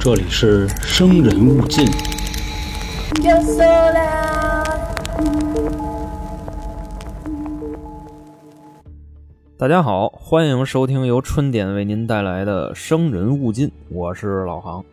这里是生人勿近。大家好，欢迎收听由春点为您带来的《生人勿近》，我是老航。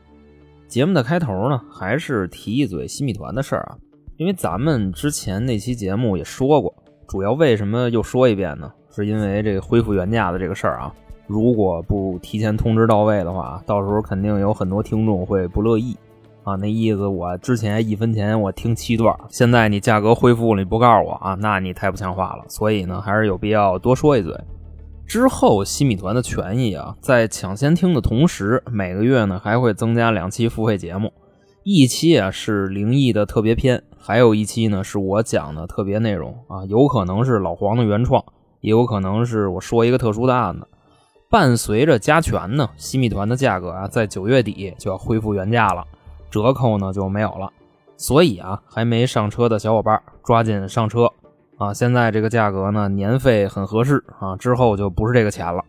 节目的开头呢，还是提一嘴新米团的事儿啊，因为咱们之前那期节目也说过，主要为什么又说一遍呢？是因为这个恢复原价的这个事儿啊，如果不提前通知到位的话，到时候肯定有很多听众会不乐意啊。那意思我之前一分钱我听七段，现在你价格恢复了，你不告诉我啊，那你太不像话了。所以呢，还是有必要多说一嘴。之后，西米团的权益啊，在抢先听的同时，每个月呢还会增加两期付费节目，一期啊是灵异的特别篇，还有一期呢是我讲的特别内容啊，有可能是老黄的原创，也有可能是我说一个特殊的案子。伴随着加权呢，新米团的价格啊，在九月底就要恢复原价了，折扣呢就没有了。所以啊，还没上车的小伙伴抓紧上车。啊，现在这个价格呢，年费很合适啊，之后就不是这个钱了。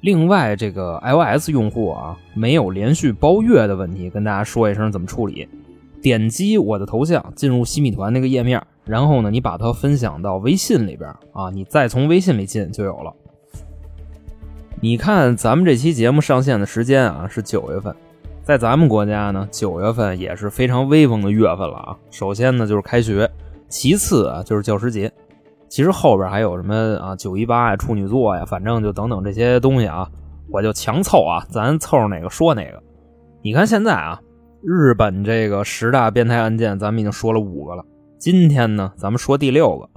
另外，这个 iOS 用户啊，没有连续包月的问题，跟大家说一声怎么处理。点击我的头像进入西米团那个页面，然后呢，你把它分享到微信里边啊，你再从微信里进就有了。你看咱们这期节目上线的时间啊是九月份，在咱们国家呢，九月份也是非常威风的月份了啊。首先呢就是开学。其次啊，就是教师节。其实后边还有什么啊，九一八呀、处女座呀，反正就等等这些东西啊，我就强凑啊，咱凑上哪个说哪个。你看现在啊，日本这个十大变态案件，咱们已经说了五个了。今天呢，咱们说第六个。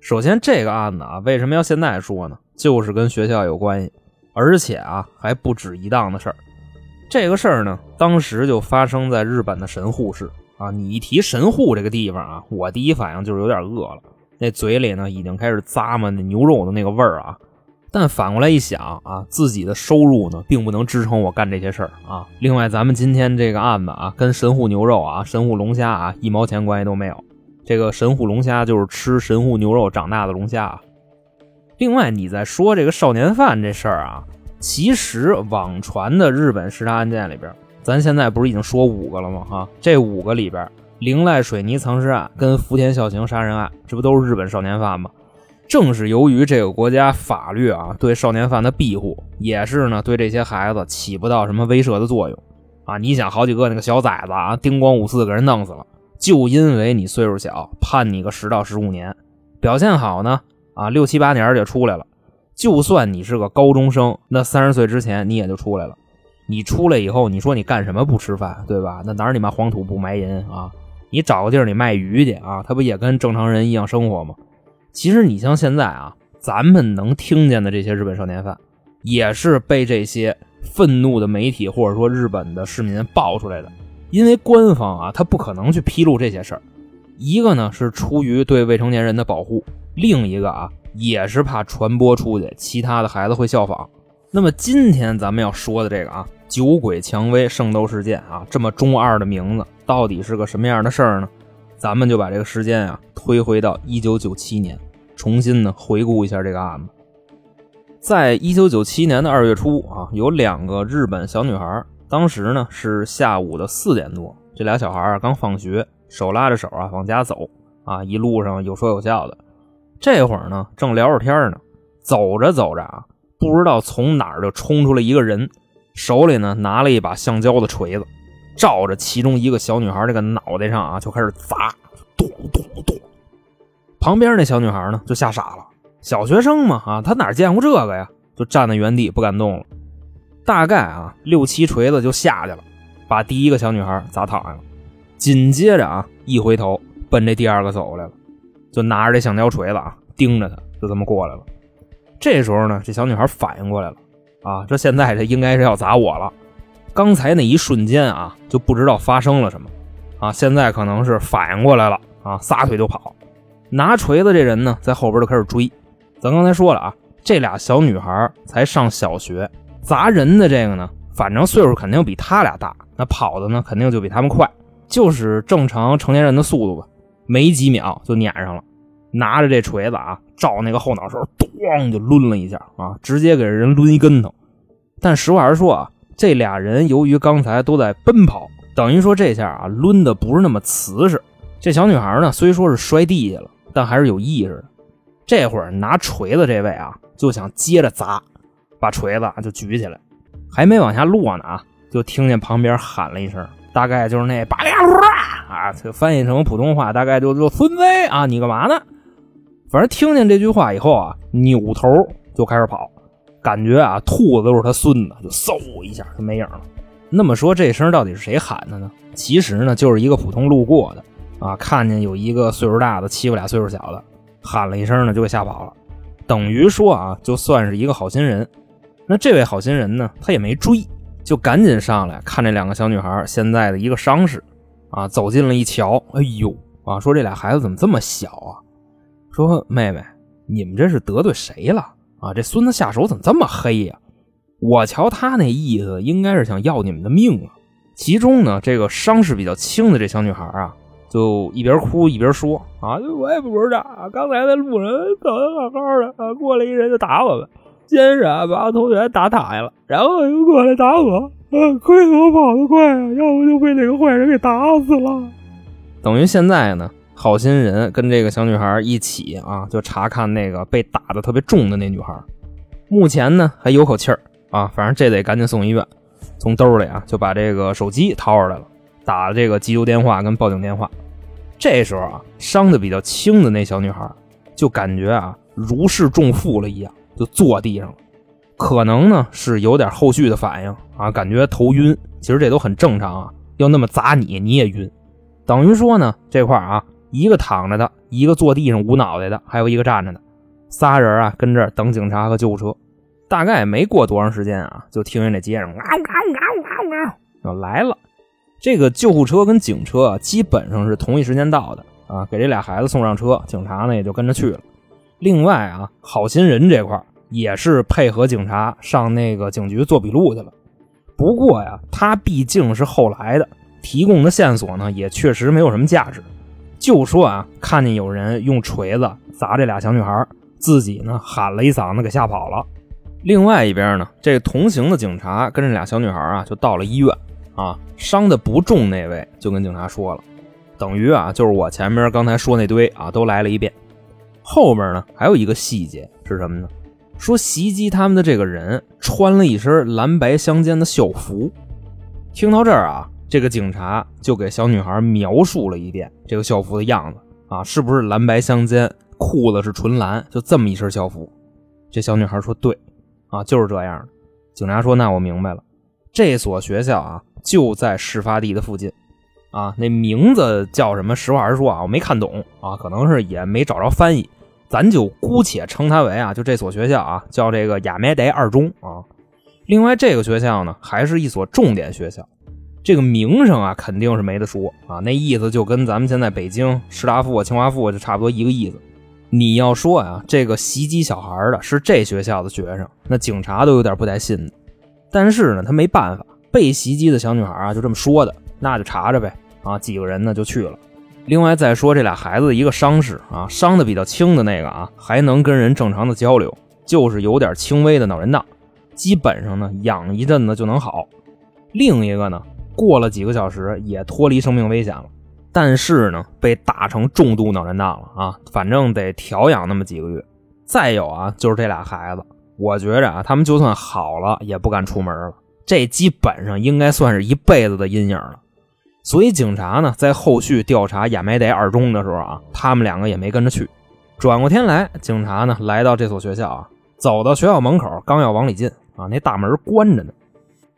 首先这个案子啊，为什么要现在说呢？就是跟学校有关系，而且啊，还不止一档的事儿。这个事儿呢，当时就发生在日本的神户市。啊，你一提神户这个地方啊，我第一反应就是有点饿了，那嘴里呢已经开始咂摸那牛肉的那个味儿啊。但反过来一想啊，自己的收入呢并不能支撑我干这些事儿啊。另外，咱们今天这个案子啊，跟神户牛肉啊、神户龙虾啊一毛钱关系都没有。这个神户龙虾就是吃神户牛肉长大的龙虾啊。另外，你在说这个少年犯这事儿啊，其实网传的日本十大案件里边。咱现在不是已经说五个了吗？哈，这五个里边，铃濑水泥藏尸案跟福田孝行杀人案，这不都是日本少年犯吗？正是由于这个国家法律啊对少年犯的庇护，也是呢对这些孩子起不到什么威慑的作用啊。你想，好几个那个小崽子啊，叮咣五四给人弄死了，就因为你岁数小，判你个十到十五年，表现好呢啊，六七八年就出来了。就算你是个高中生，那三十岁之前你也就出来了。你出来以后，你说你干什么不吃饭，对吧？那哪儿你妈黄土不埋银啊？你找个地儿你卖鱼去啊？他不也跟正常人一样生活吗？其实你像现在啊，咱们能听见的这些日本少年犯，也是被这些愤怒的媒体或者说日本的市民爆出来的。因为官方啊，他不可能去披露这些事儿。一个呢是出于对未成年人的保护，另一个啊也是怕传播出去，其他的孩子会效仿。那么今天咱们要说的这个啊，酒鬼蔷薇圣斗事件啊，这么中二的名字，到底是个什么样的事儿呢？咱们就把这个时间啊推回到一九九七年，重新呢回顾一下这个案子。在一九九七年的二月初啊，有两个日本小女孩，当时呢是下午的四点多，这俩小孩啊刚放学，手拉着手啊往家走啊，一路上有说有笑的。这会儿呢正聊着天呢，走着走着啊。不知道从哪儿就冲出来一个人，手里呢拿了一把橡胶的锤子，照着其中一个小女孩这个脑袋上啊就开始砸，咚咚咚。旁边那小女孩呢就吓傻了，小学生嘛啊，她哪见过这个呀？就站在原地不敢动了。大概啊六七锤子就下去了，把第一个小女孩砸躺下了。紧接着啊一回头奔这第二个走过来了，就拿着这橡胶锤子啊盯着他，就这么过来了。这时候呢，这小女孩反应过来了，啊，这现在这应该是要砸我了。刚才那一瞬间啊，就不知道发生了什么，啊，现在可能是反应过来了，啊，撒腿就跑。拿锤子这人呢，在后边就开始追。咱刚才说了啊，这俩小女孩才上小学，砸人的这个呢，反正岁数肯定比他俩大，那跑的呢肯定就比他们快，就是正常成年人的速度吧，没几秒就撵上了。拿着这锤子啊，照那个后脑勺，咣就抡了一下啊，直接给人抡一跟头。但实话实说啊，这俩人由于刚才都在奔跑，等于说这下啊抡的不是那么瓷实。这小女孩呢，虽说是摔地下了，但还是有意识的。这会儿拿锤子这位啊，就想接着砸，把锤子就举起来，还没往下落呢啊，就听见旁边喊了一声，大概就是那“八嘎啊”，这翻译成普通话大概就就孙子啊，你干嘛呢？反正听见这句话以后啊，扭头就开始跑，感觉啊，兔子都是他孙子，就嗖一下就没影了。那么说这声到底是谁喊的呢？其实呢，就是一个普通路过的。啊，看见有一个岁数大的欺负俩岁数小的，喊了一声呢，就给吓跑了。等于说啊，就算是一个好心人。那这位好心人呢，他也没追，就赶紧上来看这两个小女孩现在的一个伤势。啊，走近了一瞧，哎呦，啊，说这俩孩子怎么这么小啊？说妹妹，你们这是得罪谁了？啊，这孙子下手怎么这么黑呀？我瞧他那意思，应该是想要你们的命啊。其中呢，这个伤势比较轻的这小女孩啊。就一边哭一边说啊，我也不知道，刚才在路人走的好好的啊，过来一人就打我们，先是啊把我同学打躺下了，然后又过来打我，啊，亏我跑得快啊，要不就被那个坏人给打死了。等于现在呢，好心人跟这个小女孩一起啊，就查看那个被打的特别重的那女孩，目前呢还有口气儿啊，反正这得赶紧送医院，从兜里啊就把这个手机掏出来了，打了这个急救电话跟报警电话。这时候啊，伤的比较轻的那小女孩就感觉啊如释重负了一样，就坐地上了。可能呢是有点后续的反应啊，感觉头晕。其实这都很正常啊，要那么砸你你也晕。等于说呢，这块啊，一个躺着的，一个坐地上捂脑袋的，还有一个站着的，仨人啊跟这儿等警察和救护车。大概没过多长时间啊，就听见这街上嗷嗷嗷嗷嗷要来了。这个救护车跟警车啊，基本上是同一时间到的啊，给这俩孩子送上车，警察呢也就跟着去了。另外啊，好心人这块也是配合警察上那个警局做笔录去了。不过呀，他毕竟是后来的，提供的线索呢也确实没有什么价值。就说啊，看见有人用锤子砸这俩小女孩，自己呢喊了一嗓子给吓跑了。另外一边呢，这同行的警察跟这俩小女孩啊就到了医院。啊，伤的不重那位就跟警察说了，等于啊，就是我前面刚才说那堆啊，都来了一遍。后面呢，还有一个细节是什么呢？说袭击他们的这个人穿了一身蓝白相间的校服。听到这儿啊，这个警察就给小女孩描述了一遍这个校服的样子啊，是不是蓝白相间，裤子是纯蓝，就这么一身校服。这小女孩说对，啊，就是这样的。警察说那我明白了，这所学校啊。就在事发地的附近，啊，那名字叫什么？实话实说啊，我没看懂啊，可能是也没找着翻译，咱就姑且称它为啊，就这所学校啊，叫这个亚美德二中啊。另外，这个学校呢，还是一所重点学校，这个名声啊，肯定是没得说啊。那意思就跟咱们现在北京师大附、清华附就差不多一个意思。你要说啊，这个袭击小孩的是这学校的学生，那警察都有点不带信的。但是呢，他没办法。被袭击的小女孩啊，就这么说的，那就查查呗。啊，几个人呢就去了。另外再说这俩孩子一个伤势啊，伤的比较轻的那个啊，还能跟人正常的交流，就是有点轻微的脑震荡，基本上呢养一阵子就能好。另一个呢，过了几个小时也脱离生命危险了，但是呢被打成重度脑震荡了啊，反正得调养那么几个月。再有啊，就是这俩孩子，我觉着啊，他们就算好了也不敢出门了。这基本上应该算是一辈子的阴影了，所以警察呢，在后续调查亚美德二中的时候啊，他们两个也没跟着去。转过天来，警察呢来到这所学校啊，走到学校门口，刚要往里进啊，那大门关着呢。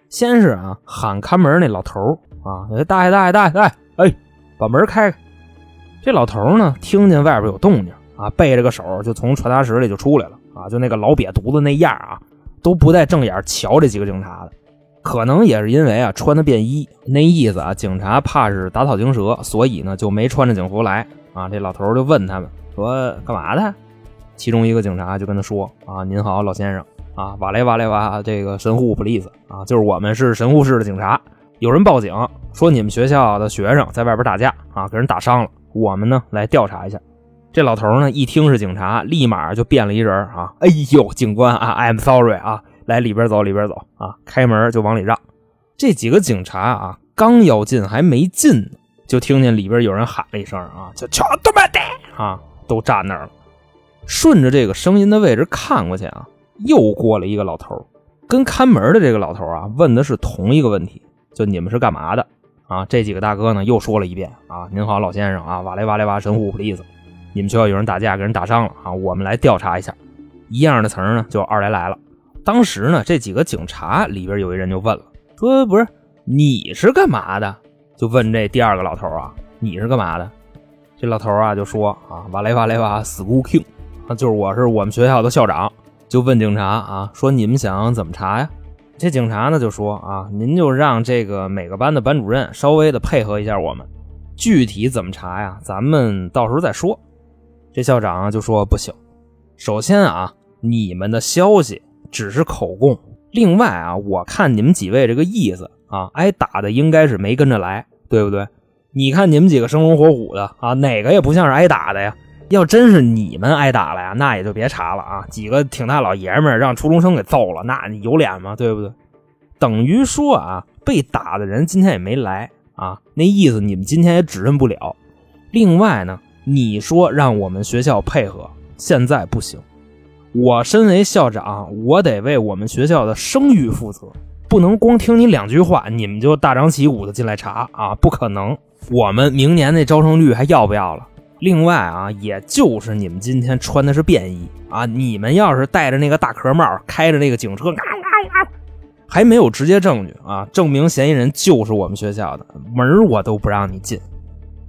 先是啊喊看门那老头啊，大爷大爷大爷大爷，哎，把门开开。这老头呢，听见外边有动静啊，背着个手就从传达室里就出来了啊，就那个老瘪犊子那样啊，都不带正眼瞧这几个警察的。可能也是因为啊穿的便衣，那意思啊，警察怕是打草惊蛇，所以呢就没穿着警服来啊。这老头就问他们说干嘛的？其中一个警察就跟他说啊，您好，老先生啊，瓦雷瓦雷瓦，这个神户 police 啊，就是我们是神户市的警察，有人报警说你们学校的学生在外边打架啊，给人打伤了，我们呢来调查一下。这老头呢一听是警察，立马就变了一人啊，哎呦，警官啊，I'm sorry 啊。来里边走，里边走啊！开门就往里让。这几个警察啊，刚要进还没进呢，就听见里边有人喊了一声啊，就全他妈的啊，都站那儿了。顺着这个声音的位置看过去啊，又过来一个老头，跟看门的这个老头啊问的是同一个问题，就你们是干嘛的啊？这几个大哥呢又说了一遍啊，您好，老先生啊，瓦雷瓦雷瓦神户普利斯，你们学校有人打架，给人打伤了啊，我们来调查一下。一样的词儿呢，就二来来了。当时呢，这几个警察里边有一人就问了，说不是你是干嘛的？就问这第二个老头啊，你是干嘛的？这老头啊就说啊，瓦雷瓦雷瓦 school king。就是我是我们学校的校长，就问警察啊，说你们想怎么查呀？这警察呢就说啊，您就让这个每个班的班主任稍微的配合一下我们，具体怎么查呀，咱们到时候再说。这校长就说不行，首先啊，你们的消息只是口供，另外啊，我看你们几位这个意思啊，挨打的应该是没跟着来，对不对？你看你们几个生龙活虎的啊，哪个也不像是挨打的呀？要真是你们挨打了呀，那也就别查了啊！几个挺大老爷们让初中生给揍了，那你有脸吗？对不对？等于说啊，被打的人今天也没来啊，那意思你们今天也指认不了。另外呢，你说让我们学校配合，现在不行。我身为校长，我得为我们学校的声誉负责，不能光听你两句话，你们就大张旗鼓的进来查啊！不可能，我们明年那招生率还要不要了？另外啊，也就是你们今天穿的是便衣啊，你们要是戴着那个大壳帽，开着那个警车，还没有直接证据啊，证明嫌疑人就是我们学校的门我都不让你进。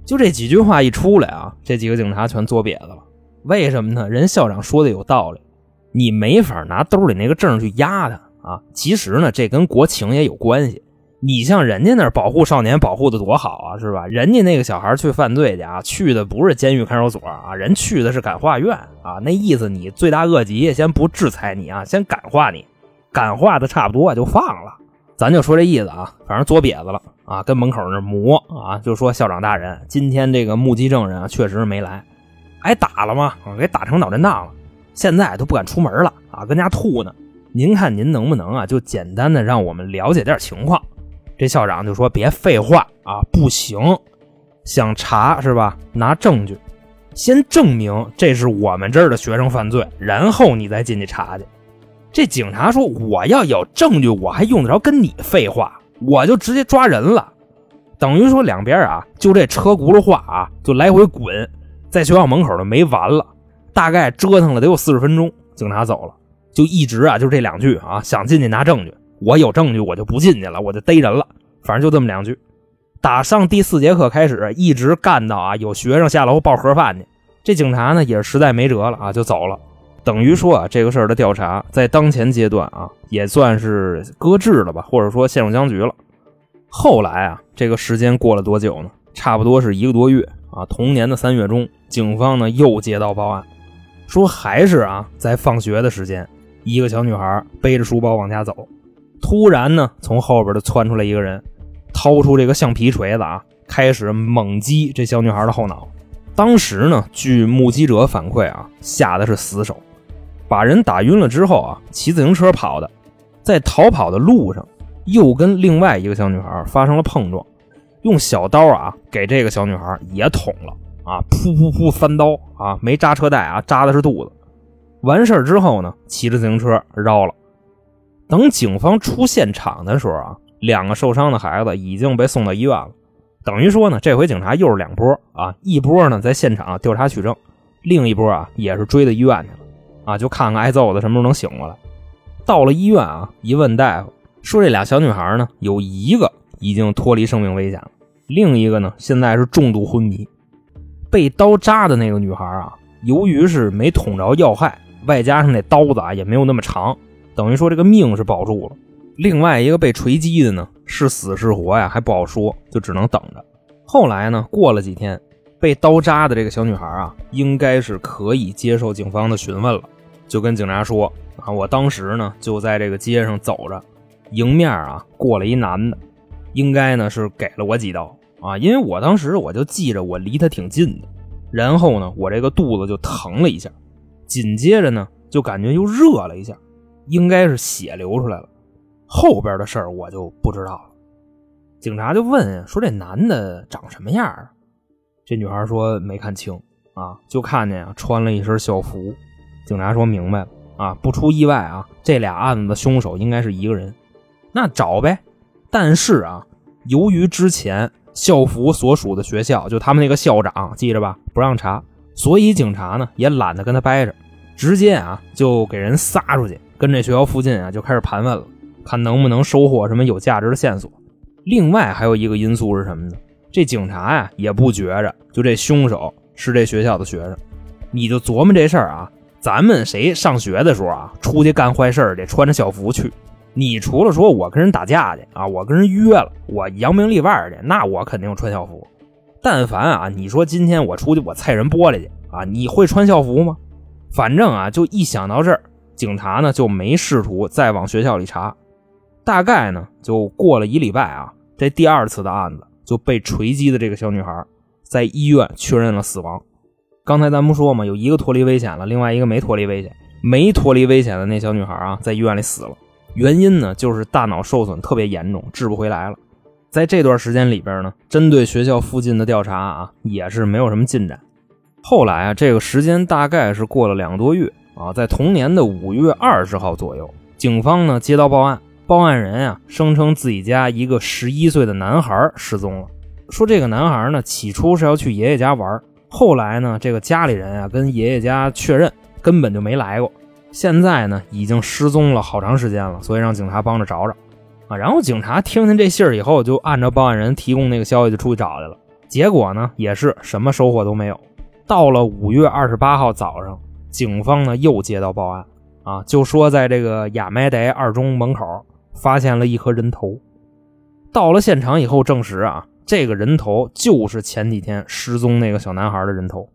就这几句话一出来啊，这几个警察全作瘪子了。为什么呢？人校长说的有道理，你没法拿兜里那个证去压他啊。其实呢，这跟国情也有关系。你像人家那儿保护少年保护的多好啊，是吧？人家那个小孩去犯罪去啊，去的不是监狱看守所啊，人去的是感化院啊。那意思你罪大恶极，先不制裁你啊，先感化你，感化的差不多就放了。咱就说这意思啊，反正作瘪子了啊，跟门口那磨啊，就说校长大人，今天这个目击证人啊，确实没来，挨打了吗？给打成脑震荡了，现在都不敢出门了啊，跟家吐呢。您看您能不能啊，就简单的让我们了解点情况。这校长就说：“别废话啊，不行，想查是吧？拿证据，先证明这是我们这儿的学生犯罪，然后你再进去查去。”这警察说：“我要有证据，我还用得着跟你废话？我就直接抓人了。”等于说两边啊，就这车轱辘话啊，就来回滚，在学校门口都没完了，大概折腾了得有四十分钟。警察走了，就一直啊，就这两句啊，想进去拿证据。我有证据，我就不进去了，我就逮人了。反正就这么两句。打上第四节课开始，一直干到啊有学生下楼报盒饭去。这警察呢也是实在没辙了啊，就走了。等于说啊，这个事儿的调查在当前阶段啊也算是搁置了吧，或者说陷入僵局了。后来啊，这个时间过了多久呢？差不多是一个多月啊。同年的三月中，警方呢又接到报案，说还是啊在放学的时间，一个小女孩背着书包往家走。突然呢，从后边就窜出来一个人，掏出这个橡皮锤子啊，开始猛击这小女孩的后脑。当时呢，据目击者反馈啊，下的是死手，把人打晕了之后啊，骑自行车跑的，在逃跑的路上又跟另外一个小女孩发生了碰撞，用小刀啊给这个小女孩也捅了啊，噗噗噗三刀啊，没扎车带啊，扎的是肚子。完事之后呢，骑着自行车绕了。等警方出现场的时候啊，两个受伤的孩子已经被送到医院了。等于说呢，这回警察又是两波啊，一波呢在现场调查取证，另一波啊也是追到医院去了啊，就看看挨揍的什么时候能醒过来。到了医院啊，一问大夫说这俩小女孩呢，有一个已经脱离生命危险了，另一个呢现在是重度昏迷。被刀扎的那个女孩啊，由于是没捅着要害，外加上那刀子啊也没有那么长。等于说这个命是保住了，另外一个被锤击的呢是死是活呀还不好说，就只能等着。后来呢过了几天，被刀扎的这个小女孩啊应该是可以接受警方的询问了，就跟警察说啊，我当时呢就在这个街上走着，迎面啊过来一男的，应该呢是给了我几刀啊，因为我当时我就记着我离他挺近的，然后呢我这个肚子就疼了一下，紧接着呢就感觉又热了一下。应该是血流出来了，后边的事儿我就不知道了警察就问说：“这男的长什么样啊？”这女孩说：“没看清啊，就看见啊穿了一身校服。”警察说明白了啊，不出意外啊，这俩案子的凶手应该是一个人。那找呗。但是啊，由于之前校服所属的学校就他们那个校长记着吧，不让查，所以警察呢也懒得跟他掰扯，直接啊就给人撒出去，跟这学校附近啊就开始盘问了，看能不能收获什么有价值的线索。另外还有一个因素是什么呢？这警察呀也不觉着，就这凶手是这学校的学生。你就琢磨这事儿啊，咱们谁上学的时候啊，出去干坏事得穿着校服去。你除了说我跟人打架去啊，我跟人约了，我扬名立万去，那我肯定穿校服。但凡啊，你说今天我出去我踩人玻璃去啊，你会穿校服吗？反正啊，就一想到这儿，警察呢就没试图再往学校里查。大概呢就过了一礼拜啊。这第二次的案子就被锤击的这个小女孩，在医院确认了死亡。刚才咱不说嘛，有一个脱离危险了，另外一个没脱离危险。没脱离危险的那小女孩啊，在医院里死了。原因呢，就是大脑受损特别严重，治不回来了。在这段时间里边呢，针对学校附近的调查啊，也是没有什么进展。后来啊，这个时间大概是过了两个多月啊，在同年的五月二十号左右，警方呢接到报案。报案人啊，声称自己家一个十一岁的男孩失踪了。说这个男孩呢，起初是要去爷爷家玩，后来呢，这个家里人啊跟爷爷家确认根本就没来过。现在呢，已经失踪了好长时间了，所以让警察帮着找找啊。然后警察听见这信儿以后，就按照报案人提供那个消息就出去找去了。结果呢，也是什么收获都没有。到了五月二十八号早上，警方呢又接到报案啊，就说在这个亚麦德二中门口。发现了一颗人头，到了现场以后，证实啊，这个人头就是前几天失踪那个小男孩的人头，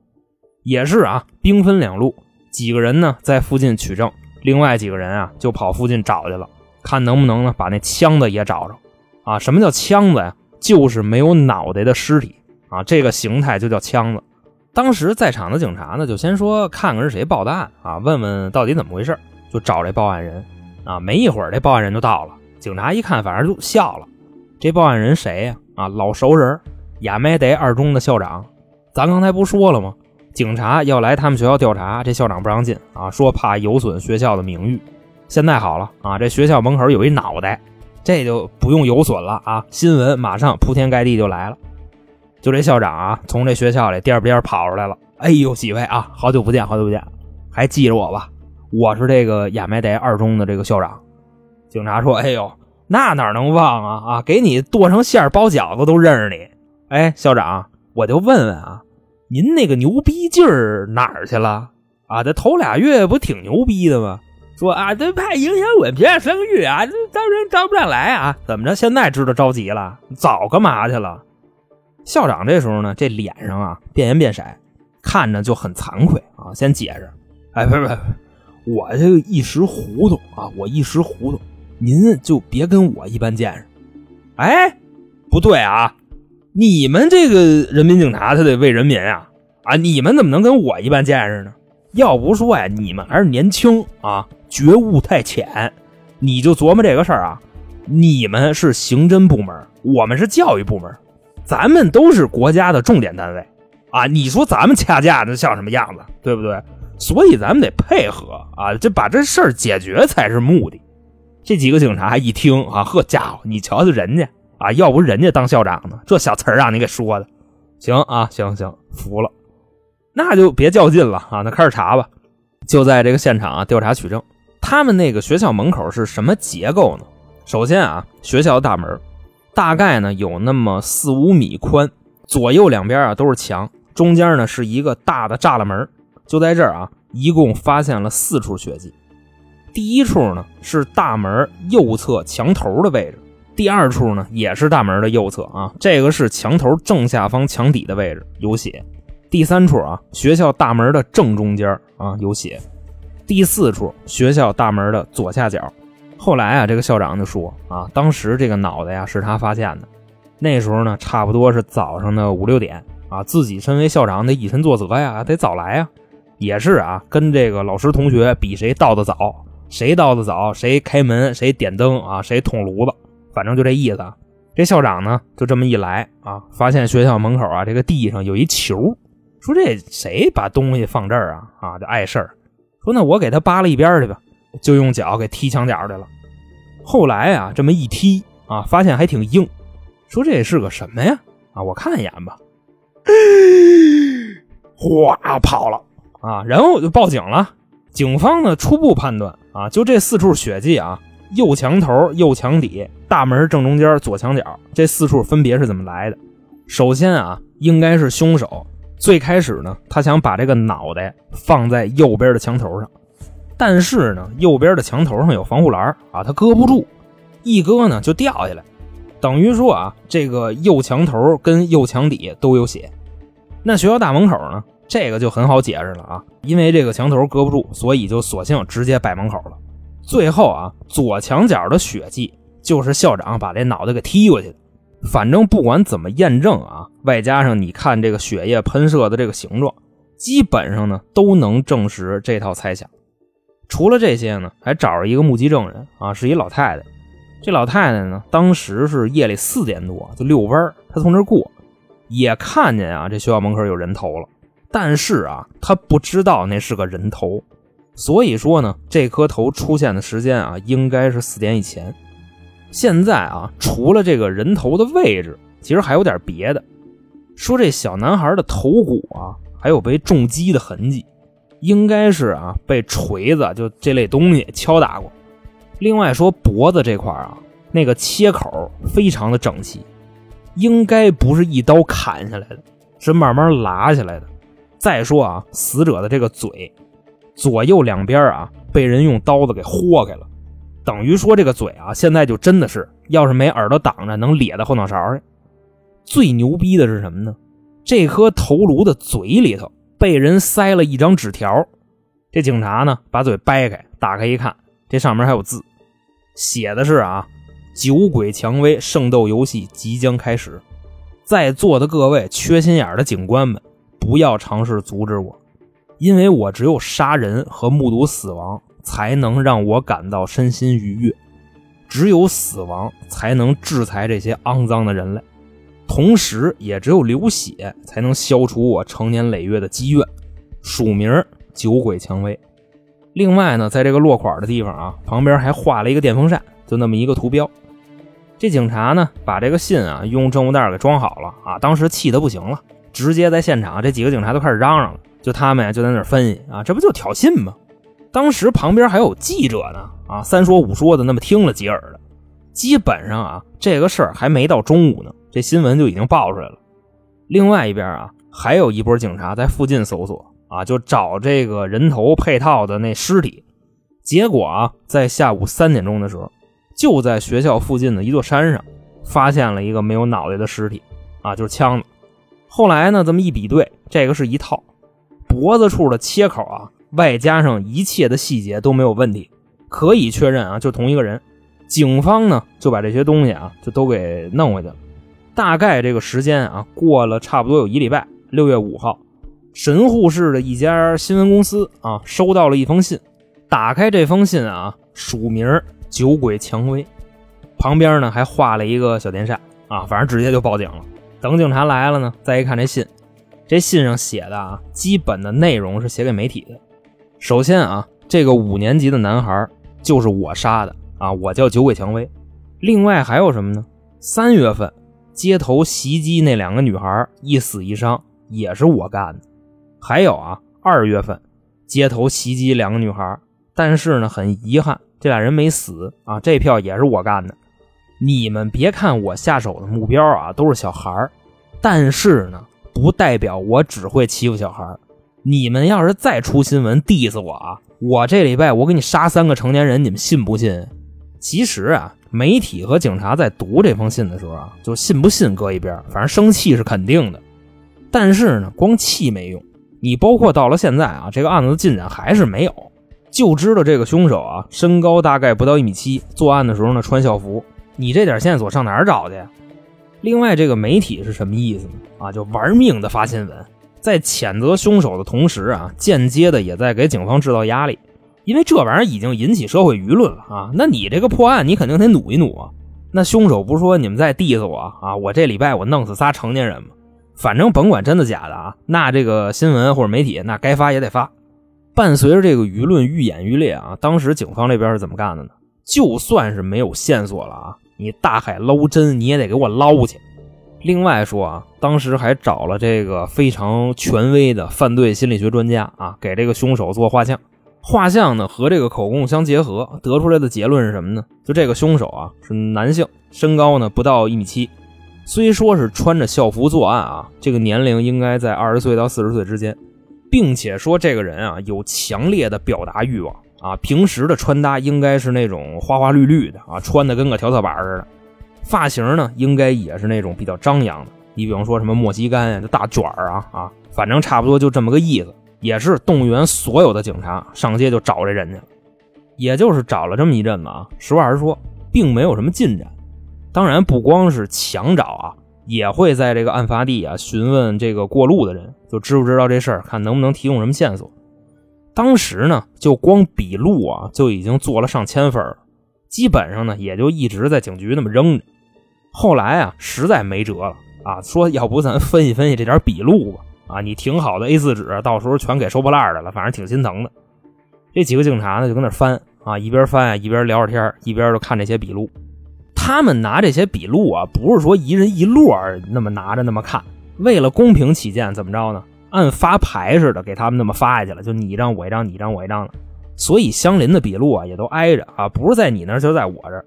也是啊，兵分两路，几个人呢在附近取证，另外几个人啊就跑附近找去了，看能不能呢把那枪子也找着。啊，什么叫枪子呀？就是没有脑袋的尸体啊，这个形态就叫枪子。当时在场的警察呢，就先说看看是谁报的案啊，问问到底怎么回事，就找这报案人。啊，没一会儿，这报案人就到了。警察一看，反正就笑了。这报案人谁呀？啊，老熟人，亚美德二中的校长。咱刚才不说了吗？警察要来他们学校调查，这校长不让进啊，说怕有损学校的名誉。现在好了啊，这学校门口有一脑袋，这就不用有损了啊。新闻马上铺天盖地就来了。就这校长啊，从这学校里颠儿颠儿跑出来了。哎呦，几位啊，好久不见，好久不见，还记着我吧？我是这个亚美德二中的这个校长，警察说：“哎呦，那哪能忘啊啊！给你剁成馅儿包饺子都认识你。哎，校长，我就问问啊，您那个牛逼劲儿哪儿去了啊？这头俩月不挺牛逼的吗？说啊，这怕影响我学校声誉啊，这招人招不上来啊？怎么着？现在知道着急了？早干嘛去了？校长这时候呢，这脸上啊变颜变色，看着就很惭愧啊。先解释，哎，不是不。”我这个一时糊涂啊，我一时糊涂，您就别跟我一般见识。哎，不对啊，你们这个人民警察他得为人民啊啊！你们怎么能跟我一般见识呢？要不说呀，你们还是年轻啊，觉悟太浅。你就琢磨这个事儿啊，你们是刑侦部门，我们是教育部门，咱们都是国家的重点单位啊。你说咱们掐架子像什么样子，对不对？所以咱们得配合啊，这把这事儿解决才是目的。这几个警察一听啊，呵家伙，你瞧瞧人家啊，要不人家当校长呢，这小词儿让你给说的，行啊，行行，服了，那就别较劲了啊，那开始查吧。就在这个现场啊，调查取证。他们那个学校门口是什么结构呢？首先啊，学校的大门大概呢有那么四五米宽，左右两边啊都是墙，中间呢是一个大的栅栏门。就在这儿啊，一共发现了四处血迹。第一处呢是大门右侧墙头的位置，第二处呢也是大门的右侧啊，这个是墙头正下方墙底的位置有血。第三处啊，学校大门的正中间啊有血。第四处学校大门的左下角。后来啊，这个校长就说啊，当时这个脑袋呀是他发现的，那时候呢差不多是早上的五六点啊，自己身为校长得以身作则呀，得早来呀。也是啊，跟这个老师同学比谁到的早，谁到的早，谁开门，谁点灯啊，谁捅炉子，反正就这意思。这校长呢，就这么一来啊，发现学校门口啊这个地上有一球，说这谁把东西放这儿啊？啊，就碍事儿。说那我给他扒拉一边去吧，就用脚给踢墙角去了。后来啊，这么一踢啊，发现还挺硬。说这是个什么呀？啊，我看一眼吧。哗，跑了啊！然后就报警了。警方呢，初步判断啊，就这四处血迹啊，右墙头、右墙底、大门正中间、左墙角这四处分别是怎么来的？首先啊，应该是凶手最开始呢，他想把这个脑袋放在右边的墙头上，但是呢，右边的墙头上有防护栏啊，他搁不住，一搁呢就掉下来，等于说啊，这个右墙头跟右墙底都有血。那学校大门口呢？这个就很好解释了啊，因为这个墙头搁不住，所以就索性直接摆门口了。最后啊，左墙角的血迹就是校长把这脑袋给踢过去的。反正不管怎么验证啊，外加上你看这个血液喷射的这个形状，基本上呢都能证实这套猜想。除了这些呢，还找着一个目击证人啊，是一老太太。这老太太呢，当时是夜里四点多就遛弯她从这过，也看见啊这学校门口有人头了。但是啊，她不知道那是个人头，所以说呢，这颗头出现的时间啊，应该是四点以前。现在啊，除了这个人头的位置，其实还有点别的。说这小男孩的头骨啊，还有被重击的痕迹，应该是啊被锤子就这类东西敲打过。另外说脖子这块啊，那个切口非常的整齐，应该不是一刀砍下来的，是慢慢拉下来的。再说啊，死者的这个嘴，左右两边啊，被人用刀子给豁开了，等于说这个嘴啊，现在就真的是，要是没耳朵挡着，能咧到后脑勺去。最牛逼的是什么呢？这颗头颅的嘴里头被人塞了一张纸条。这警察呢，把嘴掰开，打开一看，这上面还有字，写的是啊：“酒鬼蔷薇圣斗游戏即将开始，在座的各位缺心眼的警官们。”不要尝试阻止我，因为我只有杀人和目睹死亡，才能让我感到身心愉悦。只有死亡才能制裁这些肮脏的人类，同时也只有流血才能消除我成年累月的积怨。署名：酒鬼蔷薇。另外呢，在这个落款的地方啊，旁边还画了一个电风扇，就那么一个图标。这警察呢，把这个信啊用证物袋给装好了啊，当时气得不行了。直接在现场，这几个警察都开始嚷嚷了。就他们呀，就在那分析啊，这不就挑衅吗？当时旁边还有记者呢，啊，三说五说的，那么听了几耳的。基本上啊，这个事儿还没到中午呢，这新闻就已经爆出来了。另外一边啊，还有一波警察在附近搜索啊，就找这个人头配套的那尸体。结果啊，在下午三点钟的时候，就在学校附近的一座山上，发现了一个没有脑袋的尸体，啊，就是枪子。后来呢？这么一比对，这个是一套脖子处的切口啊，外加上一切的细节都没有问题，可以确认啊，就同一个人。警方呢就把这些东西啊就都给弄回去了。大概这个时间啊过了差不多有一礼拜。六月五号，神户市的一家新闻公司啊收到了一封信，打开这封信啊，署名“酒鬼蔷薇”，旁边呢还画了一个小电扇啊，反正直接就报警了。等警察来了呢，再一看这信，这信上写的啊，基本的内容是写给媒体的。首先啊，这个五年级的男孩就是我杀的啊，我叫酒鬼蔷薇。另外还有什么呢？三月份街头袭击那两个女孩一死一伤也是我干的。还有啊，二月份街头袭击两个女孩，但是呢，很遗憾这俩人没死啊，这票也是我干的。你们别看我下手的目标啊都是小孩但是呢，不代表我只会欺负小孩你们要是再出新闻 diss 我啊，我这礼拜我给你杀三个成年人，你们信不信？其实啊，媒体和警察在读这封信的时候啊，就信不信搁一边，反正生气是肯定的。但是呢，光气没用，你包括到了现在啊，这个案子的进展还是没有，就知道这个凶手啊，身高大概不到一米七，作案的时候呢穿校服。你这点线索上哪儿找去？另外，这个媒体是什么意思呢？啊，就玩命的发新闻，在谴责凶手的同时啊，间接的也在给警方制造压力，因为这玩意儿已经引起社会舆论了啊。那你这个破案，你肯定得努一努啊。那凶手不是说你们在 diss 我啊？我这礼拜我弄死仨成年人嘛，反正甭管真的假的啊，那这个新闻或者媒体那该发也得发。伴随着这个舆论愈演愈烈啊，当时警方这边是怎么干的呢？就算是没有线索了啊，你大海捞针你也得给我捞去。另外说啊，当时还找了这个非常权威的犯罪心理学专家啊，给这个凶手做画像。画像呢和这个口供相结合，得出来的结论是什么呢？就这个凶手啊是男性，身高呢不到一米七，虽说是穿着校服作案啊，这个年龄应该在二十岁到四十岁之间，并且说这个人啊有强烈的表达欲望啊，平时的穿搭应该是那种花花绿绿的啊，穿的跟个调色板似的。发型呢，应该也是那种比较张扬的。你比方说什么莫西干呀、这大卷儿啊啊，反正差不多就这么个意思。也是动员所有的警察上街就找这人去了，也就是找了这么一阵子啊。实话实说，并没有什么进展。当然，不光是强找啊，也会在这个案发地啊询问这个过路的人，就知不知道这事儿，看能不能提供什么线索。当时呢，就光笔录啊就已经做了上千份了。基本上呢，也就一直在警局那么扔着。后来啊，实在没辙了啊，说要不咱分析分析这点笔录吧？啊，你挺好的 A4 纸，到时候全给收破烂的了，反正挺心疼的。这几个警察呢，就跟那翻啊，一边翻啊，一边聊着天，一边就看这些笔录。他们拿这些笔录啊，不是说一人一摞那么拿着那么看，为了公平起见，怎么着呢？按发牌似的给他们那么发下去了，就你一张我一张，你一张我一张的。所以相邻的笔录啊，也都挨着啊，不是在你那儿，就在我这儿。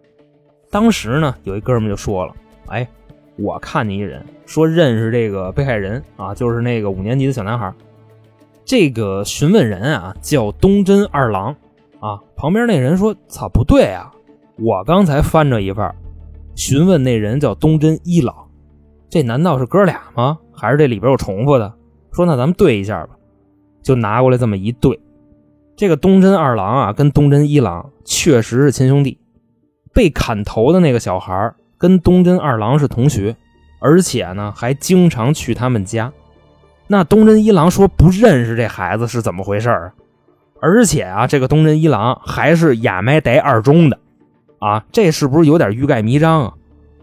当时呢，有一哥们就说了：“哎，我看见一人说认识这个被害人啊，就是那个五年级的小男孩。这个询问人啊叫东真二郎啊。旁边那人说：‘操，不对啊，我刚才翻着一份，询问那人叫东真一郎，这难道是哥俩吗？还是这里边有重复的？’说那咱们对一下吧，就拿过来这么一对。”这个东真二郎啊，跟东真一郎确实是亲兄弟。被砍头的那个小孩跟东真二郎是同学，而且呢还经常去他们家。那东真一郎说不认识这孩子是怎么回事啊？而且啊，这个东真一郎还是亚麦代二中的啊，这是不是有点欲盖弥彰啊？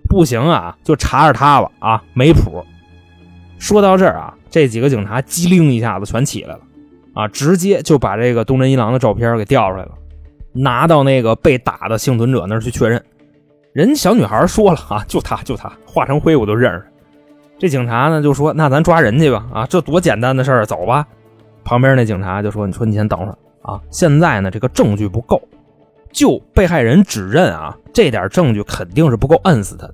不行啊，就查查他吧啊，没谱。说到这儿啊，这几个警察机灵一下子全起来了。啊，直接就把这个东真一郎的照片给调出来了，拿到那个被打的幸存者那儿去确认。人小女孩说了啊，就他就他，化成灰我都认识。这警察呢就说：“那咱抓人去吧！啊，这多简单的事儿，走吧。”旁边那警察就说：“你说你先等会儿啊，现在呢这个证据不够，就被害人指认啊，这点证据肯定是不够摁死他的。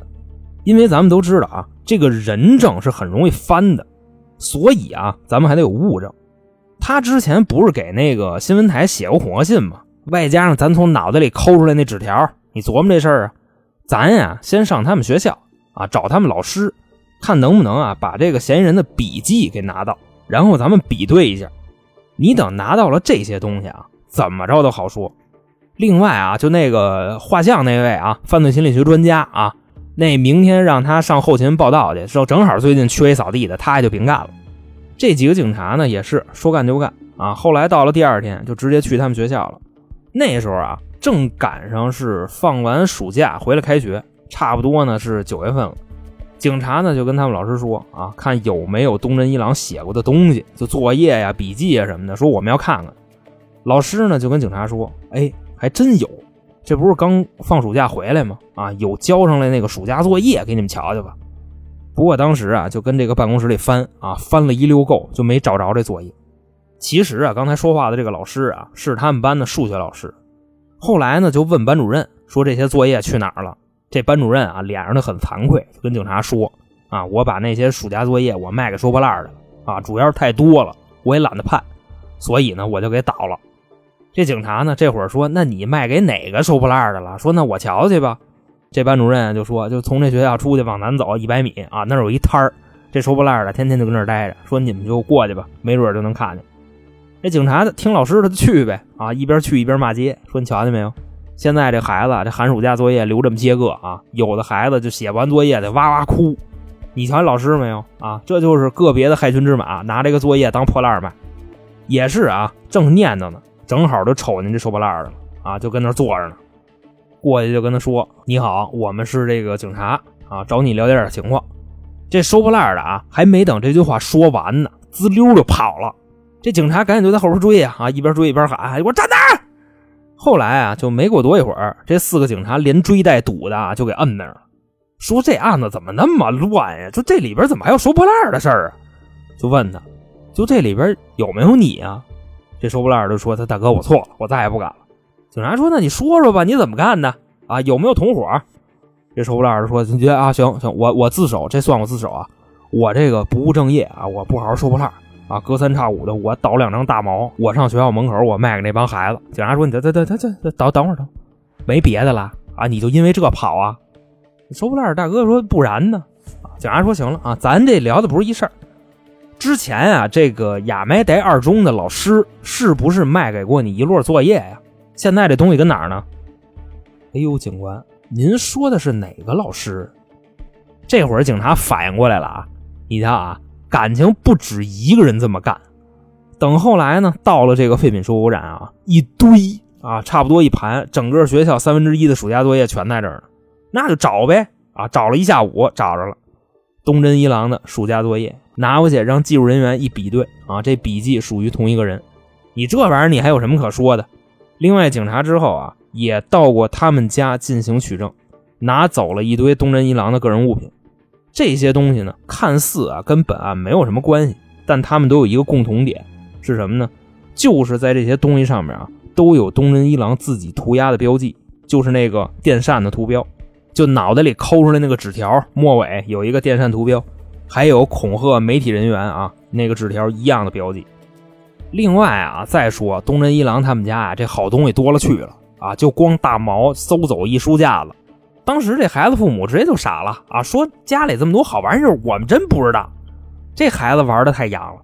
因为咱们都知道啊，这个人证是很容易翻的，所以啊，咱们还得有物证。”他之前不是给那个新闻台写过恐吓信吗？外加上咱从脑袋里抠出来那纸条，你琢磨这事儿啊？咱呀，先上他们学校啊，找他们老师，看能不能啊把这个嫌疑人的笔记给拿到，然后咱们比对一下。你等拿到了这些东西啊，怎么着都好说。另外啊，就那个画像那位啊，犯罪心理学专家啊，那明天让他上后勤报道去，说正好最近缺一扫地的，他也就别干了。这几个警察呢，也是说干就干啊。后来到了第二天，就直接去他们学校了。那时候啊，正赶上是放完暑假回来开学，差不多呢是九月份了。警察呢就跟他们老师说啊，看有没有东真一郎写过的东西，就作业呀、笔记啊什么的，说我们要看看。老师呢就跟警察说，哎，还真有，这不是刚放暑假回来吗？啊，有交上来那个暑假作业，给你们瞧瞧吧。不过当时啊，就跟这个办公室里翻啊，翻了一溜够，就没找着这作业。其实啊，刚才说话的这个老师啊，是他们班的数学老师。后来呢，就问班主任说这些作业去哪儿了。这班主任啊，脸上的很惭愧，就跟警察说啊，我把那些暑假作业我卖给收破烂的了啊，主要是太多了，我也懒得判，所以呢，我就给倒了。这警察呢，这会儿说，那你卖给哪个收破烂的了？说那我瞧去吧。这班主任就说：“就从这学校出去往南走一百米啊，那儿有一摊儿，这收破烂的天天就跟那儿待着。说你们就过去吧，没准就能看见。”这警察的听老师的就去呗啊，一边去一边骂街，说：“你瞧见没有？现在这孩子这寒暑假作业留这么些个啊，有的孩子就写完作业得哇哇哭。你瞧见老师没有啊？这就是个别的害群之马，拿这个作业当破烂卖。也是啊，正念叨呢，正好就瞅见这收破烂的了啊，就跟那坐着呢。”过去就跟他说：“你好，我们是这个警察啊，找你了解点情况。”这收破烂的啊，还没等这句话说完呢，滋溜就跑了。这警察赶紧就在后边追呀，啊，一边追一边喊：“给我站那！”后来啊，就没过多一会儿，这四个警察连追带堵的就给摁那儿了。说这案子怎么那么乱呀？就这里边怎么还有收破烂的事儿啊？就问他，就这里边有没有你啊？这收破烂的说：“他大哥，我错了，我再也不敢了。”警察说：“那你说说吧，你怎么干的啊？有没有同伙？”这收破烂的说：“你觉得啊，行行，我我自首，这算我自首啊。我这个不务正业啊，我不好好收破烂啊，隔三差五的我倒两张大毛，我上学校门口我卖给那帮孩子。”警察说：“你等等等等等等等会儿等，没别的了啊？你就因为这跑啊？”收破烂大哥说：“不然呢？”警察说：“行了啊，咱这聊的不是一事儿。之前啊，这个亚美德二中的老师是不是卖给过你一摞作业呀？现在这东西跟哪儿呢？”哎呦，警官，您说的是哪个老师？这会儿警察反应过来了啊！你瞧啊，感情不止一个人这么干。等后来呢，到了这个废品收购站啊，一堆啊，差不多一盘，整个学校三分之一的暑假作业全在这儿呢。那就找呗啊，找了一下午，找着了东真一郎的暑假作业，拿回去让技术人员一比对啊，这笔记属于同一个人。你这玩意儿你还有什么可说的？另外，警察之后啊，也到过他们家进行取证，拿走了一堆东真一郎的个人物品。这些东西呢，看似啊跟本案没有什么关系，但他们都有一个共同点，是什么呢？就是在这些东西上面啊，都有东真一郎自己涂鸦的标记，就是那个电扇的图标。就脑袋里抠出来那个纸条，末尾有一个电扇图标，还有恐吓媒体人员啊那个纸条一样的标记。另外啊，再说东真一郎他们家啊，这好东西多了去了啊，就光大毛搜走一书架子。当时这孩子父母直接就傻了啊，说家里这么多好玩意儿，我们真不知道。这孩子玩的太洋了。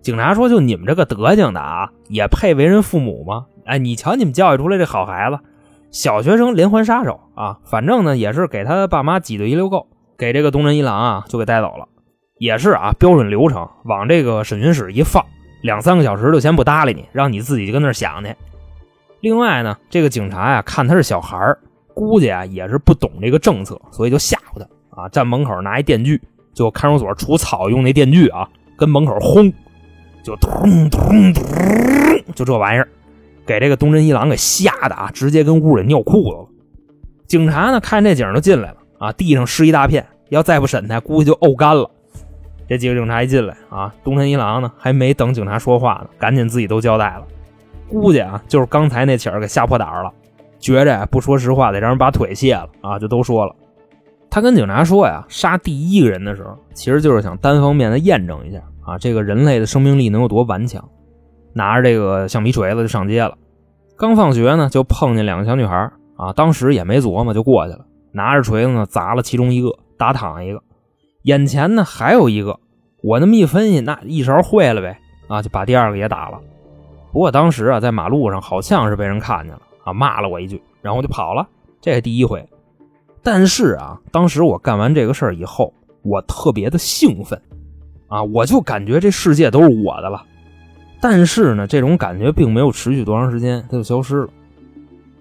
警察说，就你们这个德行的啊，也配为人父母吗？哎，你瞧你们教育出来这好孩子。小学生连环杀手啊，反正呢也是给他爸妈挤兑一溜够，给这个东真一郎啊就给带走了，也是啊标准流程，往这个审讯室一放，两三个小时就先不搭理你，让你自己跟那想去。另外呢，这个警察呀看他是小孩估计啊也是不懂这个政策，所以就吓唬他啊，站门口拿一电锯，就看守所除草用那电锯啊，跟门口轰，就咚咚咚，就这玩意儿。给这个东真一郎给吓得啊，直接跟屋里尿裤子了。警察呢看这景就进来了啊，地上湿一大片，要再不审他，估计就沤干了。这几个警察一进来啊，东真一郎呢还没等警察说话呢，赶紧自己都交代了。估计啊就是刚才那起儿给吓破胆了，觉着不说实话得让人把腿卸了啊，就都说了。他跟警察说呀，杀第一个人的时候，其实就是想单方面的验证一下啊，这个人类的生命力能有多顽强。拿着这个橡皮锤子就上街了。刚放学呢，就碰见两个小女孩啊，当时也没琢磨，就过去了，拿着锤子呢砸了其中一个，打躺一个。眼前呢还有一个，我那么一分析，那一勺烩了呗啊，就把第二个也打了。不过当时啊，在马路上好像是被人看见了啊，骂了我一句，然后就跑了。这是第一回。但是啊，当时我干完这个事儿以后，我特别的兴奋啊，我就感觉这世界都是我的了。但是呢，这种感觉并没有持续多长时间，它就消失了。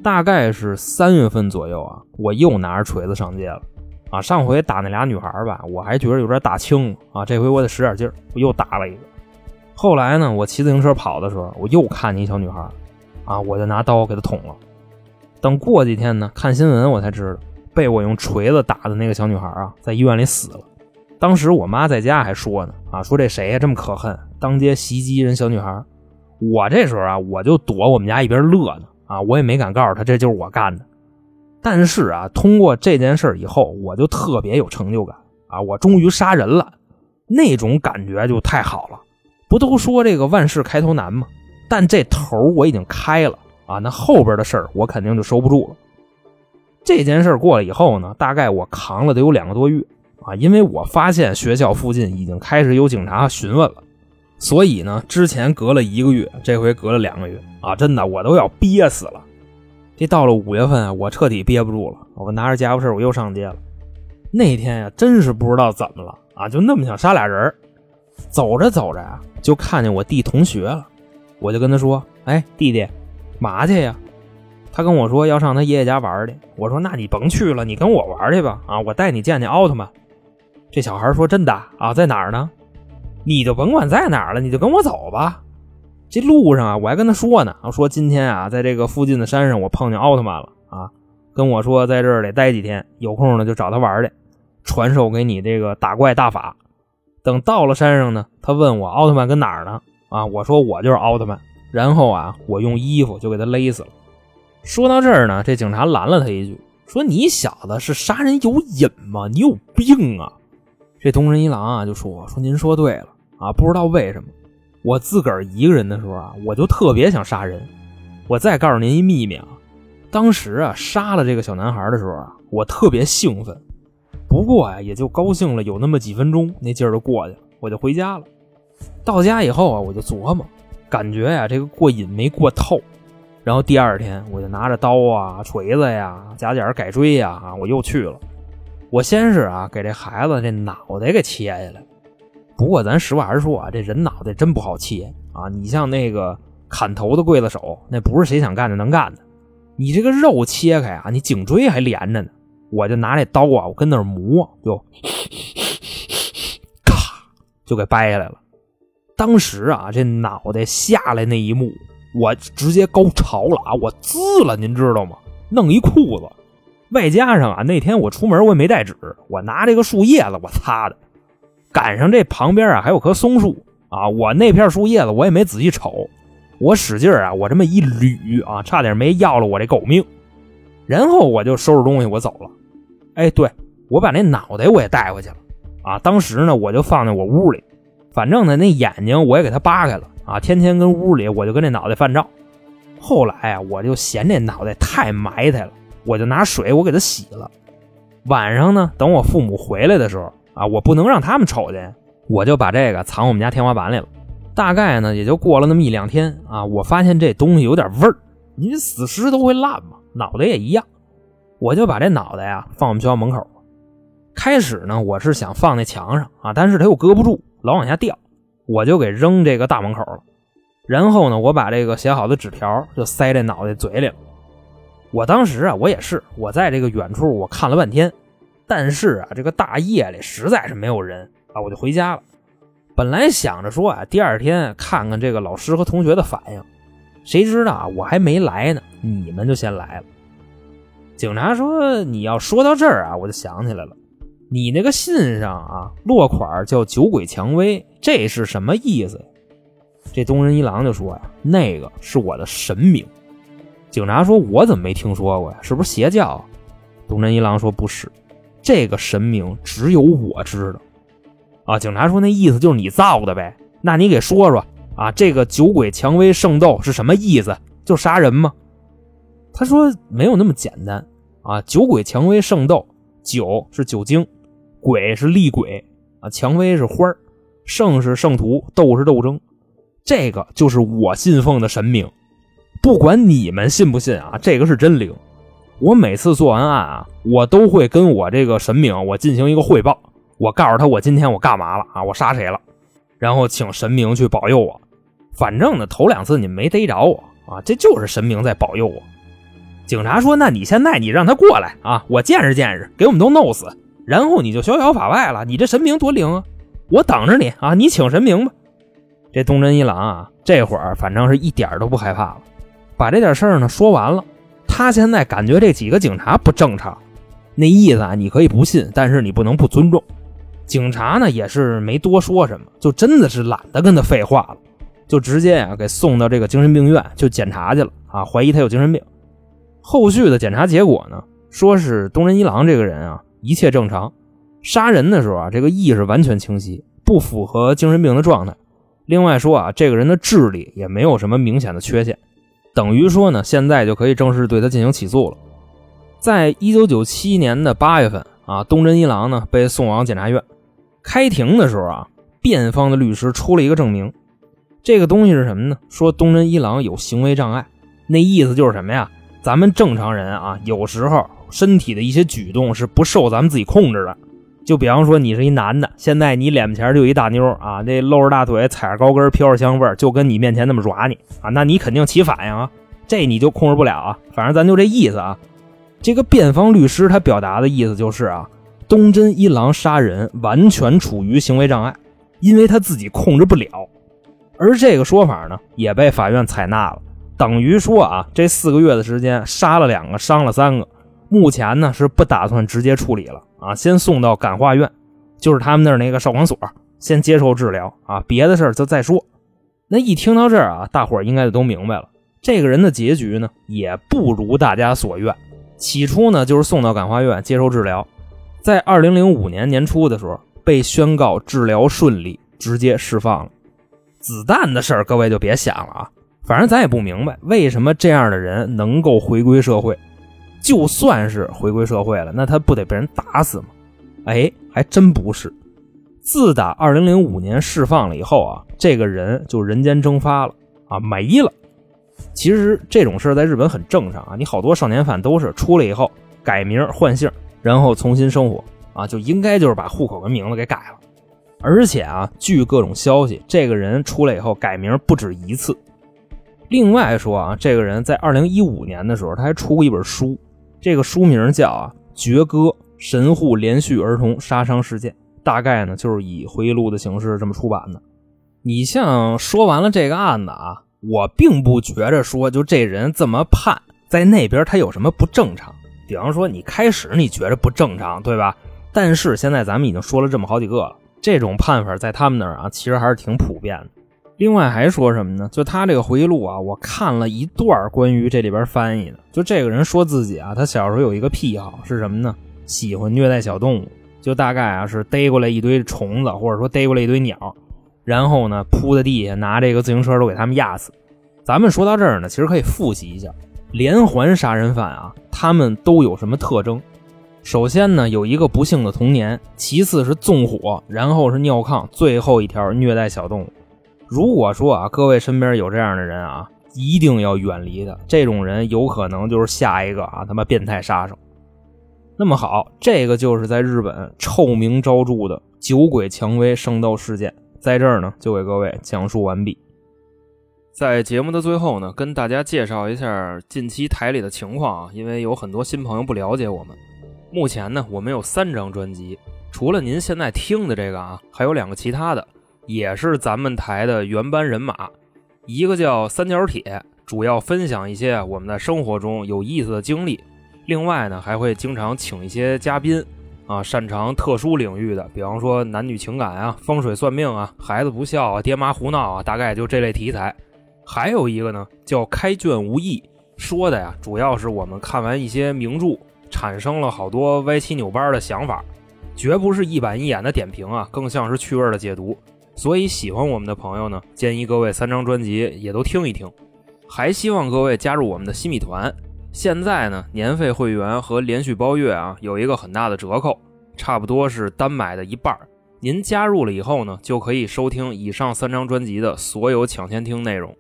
大概是三月份左右啊，我又拿着锤子上街了。啊，上回打那俩女孩吧，我还觉得有点打轻啊，这回我得使点劲儿，我又打了一个。后来呢，我骑自行车跑的时候，我又看见一小女孩，啊，我就拿刀给她捅了。等过几天呢，看新闻我才知道，被我用锤子打的那个小女孩啊，在医院里死了。当时我妈在家还说呢，啊，说这谁呀这么可恨，当街袭击人小女孩。我这时候啊，我就躲我们家一边乐呢，啊，我也没敢告诉她这就是我干的。但是啊，通过这件事以后，我就特别有成就感啊，我终于杀人了，那种感觉就太好了。不都说这个万事开头难吗？但这头我已经开了啊，那后边的事儿我肯定就收不住了。这件事过了以后呢，大概我扛了得有两个多月。啊，因为我发现学校附近已经开始有警察询问了，所以呢，之前隔了一个月，这回隔了两个月啊，真的我都要憋死了。这到了五月份啊，我彻底憋不住了，我拿着家伙事我又上街了。那天呀，真是不知道怎么了啊，就那么想杀俩人。走着走着啊，就看见我弟同学了，我就跟他说：“哎，弟弟，嘛去呀？”他跟我说要上他爷爷家玩去。我说那你甭去了，你跟我玩去吧。啊，我带你见见奥特曼。这小孩说真的啊，在哪儿呢？你就甭管在哪儿了，你就跟我走吧。这路上啊，我还跟他说呢，说今天啊，在这个附近的山上，我碰见奥特曼了啊，跟我说在这儿得待几天，有空呢就找他玩去，传授给你这个打怪大法。等到了山上呢，他问我奥特曼跟哪儿呢？啊，我说我就是奥特曼。然后啊，我用衣服就给他勒死了。说到这儿呢，这警察拦了他一句，说：“你小子是杀人有瘾吗？你有病啊！”这东仁一郎啊就说：“说您说对了啊，不知道为什么，我自个儿一个人的时候啊，我就特别想杀人。我再告诉您一秘密啊，当时啊杀了这个小男孩的时候啊，我特别兴奋。不过啊，也就高兴了有那么几分钟，那劲儿就过去了，我就回家了。到家以后啊，我就琢磨。”感觉呀，这个过瘾没过透，然后第二天我就拿着刀啊、锤子呀、夹剪改锥呀啊，我又去了。我先是啊给这孩子这脑袋给切下来。不过咱实话实说啊，这人脑袋真不好切啊。你像那个砍头的刽子手，那不是谁想干就能干的。你这个肉切开啊，你颈椎还连着呢。我就拿这刀啊，我跟那儿磨，就咔就给掰下来了。当时啊，这脑袋下来那一幕，我直接高潮了啊！我滋了，您知道吗？弄一裤子，外加上啊，那天我出门我也没带纸，我拿这个树叶子我擦的，赶上这旁边啊还有棵松树啊，我那片树叶子我也没仔细瞅，我使劲啊，我这么一捋啊，差点没要了我这狗命。然后我就收拾东西我走了。哎，对我把那脑袋我也带回去了啊！当时呢，我就放在我屋里。反正呢，那眼睛我也给它扒开了啊！天天跟屋里，我就跟这脑袋犯照。后来啊，我就嫌这脑袋太埋汰了，我就拿水我给它洗了。晚上呢，等我父母回来的时候啊，我不能让他们瞅见，我就把这个藏我们家天花板里了。大概呢，也就过了那么一两天啊，我发现这东西有点味儿。你死尸都会烂嘛，脑袋也一样。我就把这脑袋呀放我们学校门口。开始呢，我是想放那墙上啊，但是它又搁不住。老往下掉，我就给扔这个大门口了。然后呢，我把这个写好的纸条就塞这脑袋嘴里了。我当时啊，我也是，我在这个远处我看了半天，但是啊，这个大夜里实在是没有人啊，我就回家了。本来想着说啊，第二天看看这个老师和同学的反应，谁知道啊，我还没来呢，你们就先来了。警察说：“你要说到这儿啊，我就想起来了。”你那个信上啊，落款叫“酒鬼蔷薇”，这是什么意思？这东仁一郎就说呀：“那个是我的神明。”警察说：“我怎么没听说过呀？是不是邪教？”东仁一郎说：“不是，这个神明只有我知道。”啊，警察说：“那意思就是你造的呗？那你给说说啊，这个酒鬼蔷薇圣斗是什么意思？就杀人吗？”他说：“没有那么简单啊，酒鬼蔷薇圣斗，酒是酒精。”鬼是厉鬼啊，蔷薇是花圣是圣徒，斗是斗争，这个就是我信奉的神明。不管你们信不信啊，这个是真灵。我每次做完案啊，我都会跟我这个神明我进行一个汇报，我告诉他我今天我干嘛了啊，我杀谁了，然后请神明去保佑我。反正呢，头两次你没逮着我啊，这就是神明在保佑我。警察说：“那你现在你让他过来啊，我见识见识，给我们都弄死。”然后你就逍遥法外了，你这神明多灵啊！我等着你啊，你请神明吧。这东真一郎啊，这会儿反正是一点都不害怕了，把这点事儿呢说完了。他现在感觉这几个警察不正常，那意思啊，你可以不信，但是你不能不尊重。警察呢也是没多说什么，就真的是懒得跟他废话了，就直接啊给送到这个精神病院就检查去了啊，怀疑他有精神病。后续的检查结果呢，说是东仁一郎这个人啊。一切正常，杀人的时候啊，这个意识完全清晰，不符合精神病的状态。另外说啊，这个人的智力也没有什么明显的缺陷，等于说呢，现在就可以正式对他进行起诉了。在一九九七年的八月份啊，东真一郎呢被送往检察院开庭的时候啊，辩方的律师出了一个证明，这个东西是什么呢？说东真一郎有行为障碍，那意思就是什么呀？咱们正常人啊，有时候。身体的一些举动是不受咱们自己控制的，就比方说你是一男的，现在你脸前就一大妞啊，那露着大腿，踩着高跟，飘着香味就跟你面前那么耍你啊，那你肯定起反应啊。这你就控制不了啊。反正咱就这意思啊。这个辩方律师他表达的意思就是啊，东真一郎杀人完全处于行为障碍，因为他自己控制不了。而这个说法呢，也被法院采纳了，等于说啊，这四个月的时间杀了两个，伤了三个，目前呢是不打算直接处理了啊，先送到感化院，就是他们那儿那个少管所，先接受治疗啊，别的事儿就再说。那一听到这儿啊，大伙儿应该就都明白了，这个人的结局呢，也不如大家所愿。起初呢，就是送到感化院接受治疗，在二零零五年年初的时候，被宣告治疗顺利，直接释放了。子弹的事儿，各位就别想了啊！反正咱也不明白，为什么这样的人能够回归社会。就算是回归社会了，那他不得被人打死吗？哎，还真不是。自打2005年释放了以后啊，这个人就人间蒸发了啊，没了。其实这种事在日本很正常啊，你好多少年犯都是出来以后改名换姓，然后重新生活啊，就应该就是把户口跟名字给改了。而且啊，据各种消息，这个人出来以后改名不止一次。另外说啊，这个人在二零一五年的时候，他还出过一本书，这个书名叫啊《绝歌神户连续儿童杀伤事件》，大概呢就是以回忆录的形式这么出版的。你像说完了这个案子啊，我并不觉着说就这人这么判，在那边他有什么不正常。比方说你开始你觉着不正常，对吧？但是现在咱们已经说了这么好几个了。这种判法在他们那儿啊，其实还是挺普遍的。另外还说什么呢？就他这个回忆录啊，我看了一段关于这里边翻译的。就这个人说自己啊，他小时候有一个癖好是什么呢？喜欢虐待小动物。就大概啊是逮过来一堆虫子，或者说逮过来一堆鸟，然后呢扑在地下，拿这个自行车都给他们压死。咱们说到这儿呢，其实可以复习一下连环杀人犯啊，他们都有什么特征？首先呢，有一个不幸的童年；其次是纵火，然后是尿炕，最后一条虐待小动物。如果说啊，各位身边有这样的人啊，一定要远离他。这种人有可能就是下一个啊他妈变态杀手。那么好，这个就是在日本臭名昭著的酒鬼蔷薇圣斗事件，在这儿呢就给各位讲述完毕。在节目的最后呢，跟大家介绍一下近期台里的情况啊，因为有很多新朋友不了解我们。目前呢，我们有三张专辑，除了您现在听的这个啊，还有两个其他的，也是咱们台的原班人马。一个叫《三角铁》，主要分享一些我们在生活中有意思的经历。另外呢，还会经常请一些嘉宾，啊，擅长特殊领域的，比方说男女情感啊、风水算命啊、孩子不孝啊、爹妈胡闹啊，大概就这类题材。还有一个呢，叫《开卷无益》，说的呀，主要是我们看完一些名著。产生了好多歪七扭八的想法，绝不是一板一眼的点评啊，更像是趣味的解读。所以喜欢我们的朋友呢，建议各位三张专辑也都听一听。还希望各位加入我们的新米团。现在呢，年费会员和连续包月啊，有一个很大的折扣，差不多是单买的一半。您加入了以后呢，就可以收听以上三张专辑的所有抢先听内容。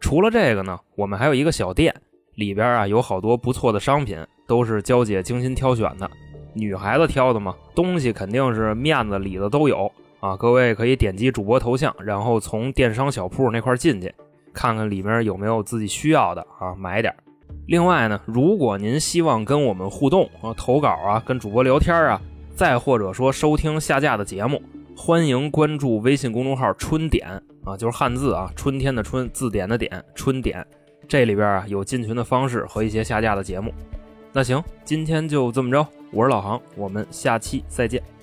除了这个呢，我们还有一个小店，里边啊有好多不错的商品。都是娇姐精心挑选的，女孩子挑的嘛，东西肯定是面子里子都有啊！各位可以点击主播头像，然后从电商小铺那块进去，看看里面有没有自己需要的啊，买点。另外呢，如果您希望跟我们互动啊，投稿啊，跟主播聊天啊，再或者说收听下架的节目，欢迎关注微信公众号“春点”啊，就是汉字啊，春天的春，字典的典，春点。这里边啊有进群的方式和一些下架的节目。那行，今天就这么着。我是老航，我们下期再见。